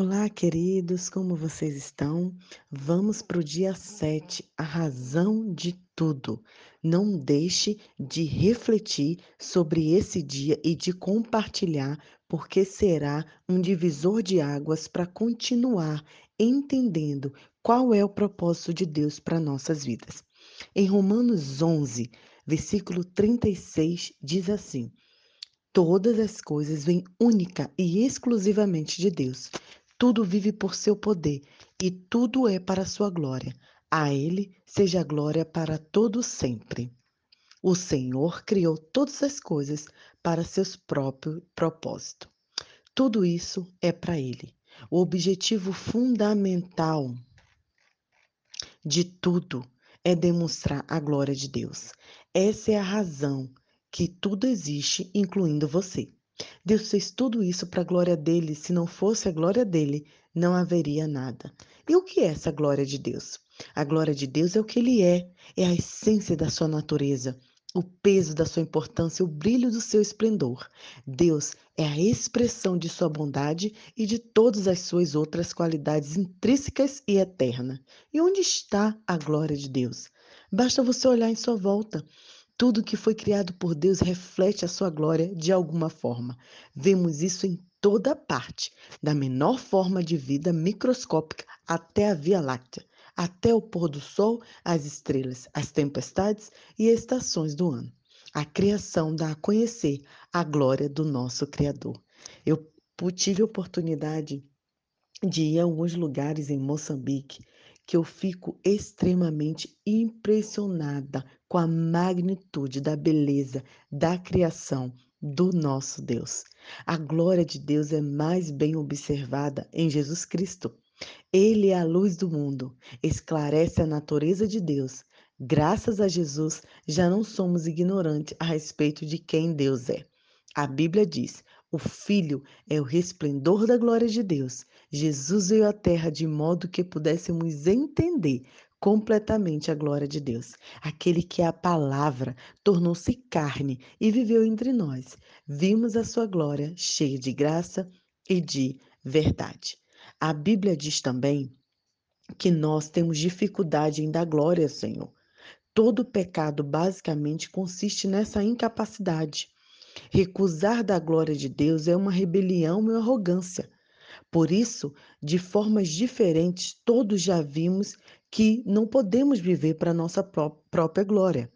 Olá, queridos, como vocês estão? Vamos para o dia 7, a razão de tudo. Não deixe de refletir sobre esse dia e de compartilhar, porque será um divisor de águas para continuar entendendo qual é o propósito de Deus para nossas vidas. Em Romanos 11, versículo 36, diz assim: Todas as coisas vêm única e exclusivamente de Deus. Tudo vive por seu poder e tudo é para sua glória. A Ele seja glória para todo sempre. O Senhor criou todas as coisas para seus próprios propósitos. Tudo isso é para Ele. O objetivo fundamental de tudo é demonstrar a glória de Deus. Essa é a razão que tudo existe, incluindo você. Deus fez tudo isso para a glória dele. Se não fosse a glória dele, não haveria nada. E o que é essa glória de Deus? A glória de Deus é o que ele é, é a essência da sua natureza, o peso da sua importância, o brilho do seu esplendor. Deus é a expressão de sua bondade e de todas as suas outras qualidades intrínsecas e eternas. E onde está a glória de Deus? Basta você olhar em sua volta. Tudo que foi criado por Deus reflete a sua glória de alguma forma. Vemos isso em toda parte, da menor forma de vida microscópica até a Via Láctea, até o pôr do sol, as estrelas, as tempestades e estações do ano. A criação dá a conhecer a glória do nosso Criador. Eu tive a oportunidade de ir a alguns lugares em Moçambique que eu fico extremamente impressionada com a magnitude da beleza da criação do nosso Deus. A glória de Deus é mais bem observada em Jesus Cristo. Ele é a luz do mundo, esclarece a natureza de Deus. Graças a Jesus, já não somos ignorantes a respeito de quem Deus é. A Bíblia diz: o Filho é o resplendor da glória de Deus. Jesus veio à Terra de modo que pudéssemos entender completamente a glória de Deus. Aquele que é a palavra tornou-se carne e viveu entre nós. Vimos a sua glória cheia de graça e de verdade. A Bíblia diz também que nós temos dificuldade em dar glória ao Senhor. Todo pecado basicamente consiste nessa incapacidade. Recusar da glória de Deus é uma rebelião e uma arrogância. Por isso, de formas diferentes, todos já vimos que não podemos viver para nossa pró própria glória.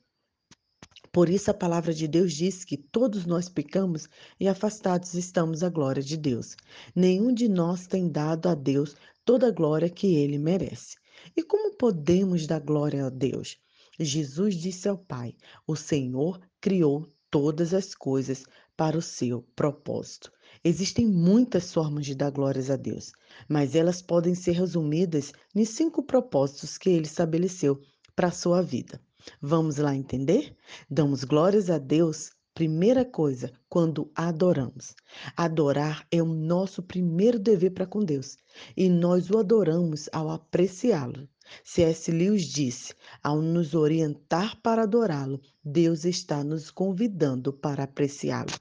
Por isso a palavra de Deus diz que todos nós pecamos e afastados estamos da glória de Deus. Nenhum de nós tem dado a Deus toda a glória que ele merece. E como podemos dar glória a Deus? Jesus disse ao Pai: O Senhor criou todas as coisas para o seu propósito. Existem muitas formas de dar glórias a Deus, mas elas podem ser resumidas em cinco propósitos que ele estabeleceu para a sua vida. Vamos lá entender? Damos glórias a Deus, primeira coisa, quando adoramos. Adorar é o nosso primeiro dever para com Deus, e nós o adoramos ao apreciá-lo. C.S. Lewis disse: ao nos orientar para adorá-lo, Deus está nos convidando para apreciá-lo.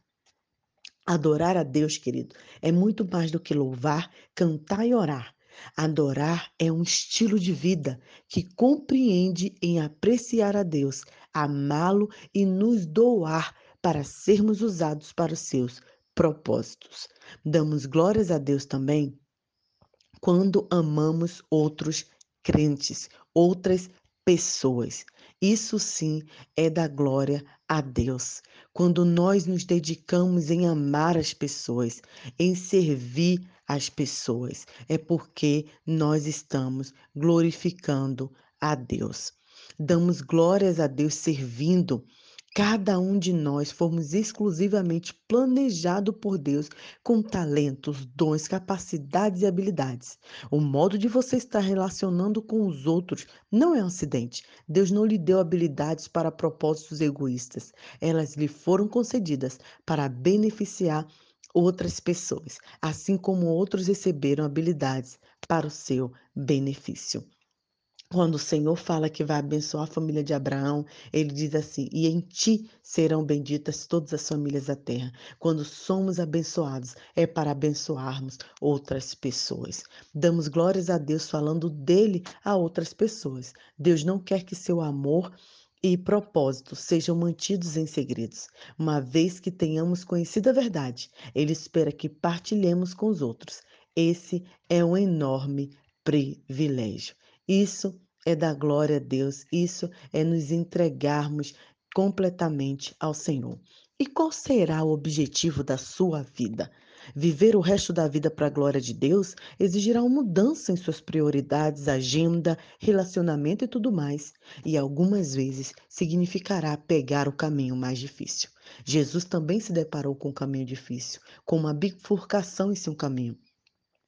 Adorar a Deus, querido, é muito mais do que louvar, cantar e orar. Adorar é um estilo de vida que compreende em apreciar a Deus, amá-lo e nos doar para sermos usados para os seus propósitos. Damos glórias a Deus também quando amamos outros crentes, outras pessoas. Isso sim é da glória a Deus. Quando nós nos dedicamos em amar as pessoas, em servir as pessoas, é porque nós estamos glorificando a Deus. Damos glórias a Deus servindo Cada um de nós fomos exclusivamente planejado por Deus com talentos, dons, capacidades e habilidades. O modo de você estar relacionando com os outros não é um acidente. Deus não lhe deu habilidades para propósitos egoístas. Elas lhe foram concedidas para beneficiar outras pessoas, assim como outros receberam habilidades para o seu benefício. Quando o Senhor fala que vai abençoar a família de Abraão, ele diz assim: E em ti serão benditas todas as famílias da terra. Quando somos abençoados, é para abençoarmos outras pessoas. Damos glórias a Deus falando dele a outras pessoas. Deus não quer que seu amor e propósitos sejam mantidos em segredos. Uma vez que tenhamos conhecido a verdade, Ele espera que partilhemos com os outros. Esse é um enorme privilégio. Isso é dar glória a Deus, isso é nos entregarmos completamente ao Senhor. E qual será o objetivo da sua vida? Viver o resto da vida para a glória de Deus exigirá uma mudança em suas prioridades, agenda, relacionamento e tudo mais. E algumas vezes significará pegar o caminho mais difícil. Jesus também se deparou com um caminho difícil, com uma bifurcação em seu caminho.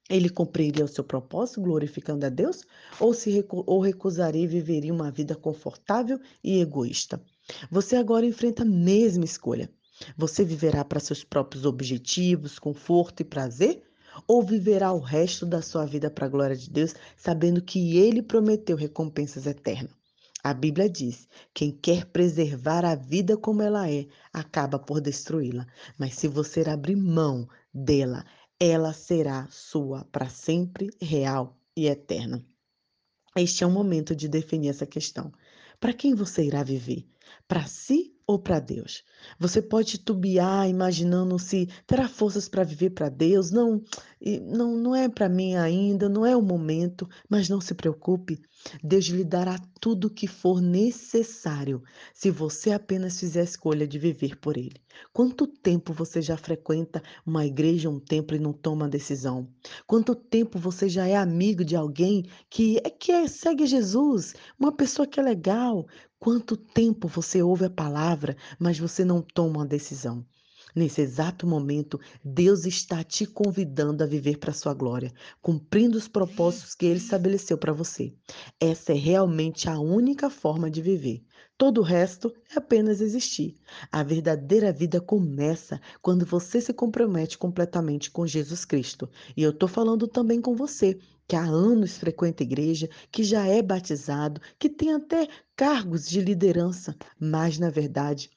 Ele cumpriria o seu propósito glorificando a Deus ou se recu ou recusaria e viveria uma vida confortável e egoísta? Você agora enfrenta a mesma escolha. Você viverá para seus próprios objetivos, conforto e prazer? Ou viverá o resto da sua vida para a glória de Deus, sabendo que Ele prometeu recompensas eternas? A Bíblia diz: quem quer preservar a vida como ela é, acaba por destruí-la. Mas se você abrir mão dela, ela será sua para sempre, real e eterna. Este é o momento de definir essa questão. Para quem você irá viver? Para si ou para Deus? Você pode titubear imaginando se terá forças para viver para Deus. Não, não, não é para mim ainda, não é o momento, mas não se preocupe. Deus lhe dará tudo o que for necessário se você apenas fizer a escolha de viver por Ele. Quanto tempo você já frequenta uma igreja, um templo e não toma decisão? Quanto tempo você já é amigo de alguém que é que é, segue Jesus, uma pessoa que é legal? Quanto tempo você ouve a palavra, mas você não toma uma decisão? Nesse exato momento, Deus está te convidando a viver para a sua glória, cumprindo os propósitos que ele estabeleceu para você. Essa é realmente a única forma de viver. Todo o resto é apenas existir. A verdadeira vida começa quando você se compromete completamente com Jesus Cristo. E eu estou falando também com você, que há anos frequenta a igreja, que já é batizado, que tem até cargos de liderança, mas na verdade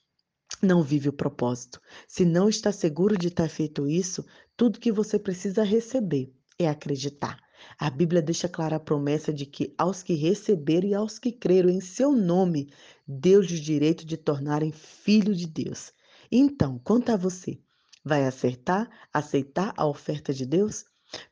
não vive o propósito. Se não está seguro de ter feito isso, tudo que você precisa receber é acreditar. A Bíblia deixa clara a promessa de que aos que receberam e aos que creram em seu nome, Deus lhes direito de tornarem filhos de Deus. Então, quanto a você, vai acertar, aceitar a oferta de Deus?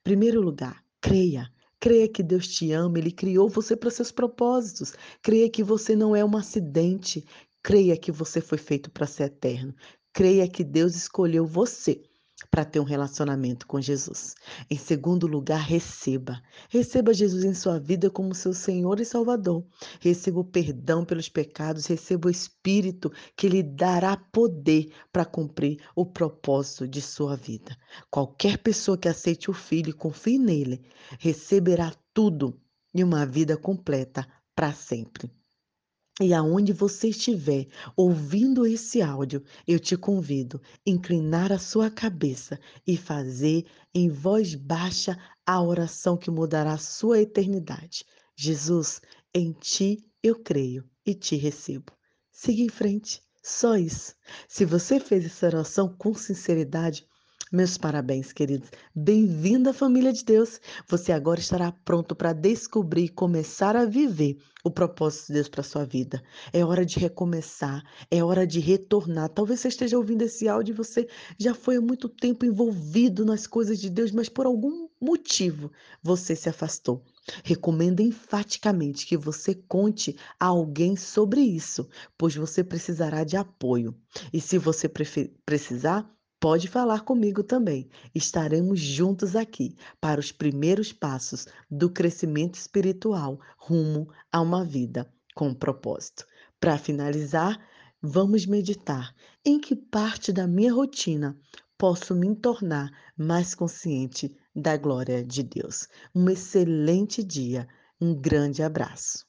Primeiro lugar, creia. Creia que Deus te ama, Ele criou você para seus propósitos. Creia que você não é um acidente. Creia que você foi feito para ser eterno. Creia que Deus escolheu você para ter um relacionamento com Jesus. Em segundo lugar, receba. Receba Jesus em sua vida como seu Senhor e Salvador. Receba o perdão pelos pecados, receba o Espírito que lhe dará poder para cumprir o propósito de sua vida. Qualquer pessoa que aceite o Filho e confie nele, receberá tudo e uma vida completa para sempre. E aonde você estiver ouvindo esse áudio, eu te convido a inclinar a sua cabeça e fazer em voz baixa a oração que mudará a sua eternidade. Jesus, em ti eu creio e te recebo. Siga em frente, só isso. Se você fez essa oração com sinceridade, meus parabéns, queridos. Bem-vindo à família de Deus. Você agora estará pronto para descobrir e começar a viver o propósito de Deus para sua vida. É hora de recomeçar, é hora de retornar. Talvez você esteja ouvindo esse áudio e você já foi há muito tempo envolvido nas coisas de Deus, mas por algum motivo você se afastou. Recomendo enfaticamente que você conte a alguém sobre isso, pois você precisará de apoio. E se você precisar, Pode falar comigo também. Estaremos juntos aqui para os primeiros passos do crescimento espiritual rumo a uma vida com propósito. Para finalizar, vamos meditar em que parte da minha rotina posso me tornar mais consciente da glória de Deus. Um excelente dia, um grande abraço.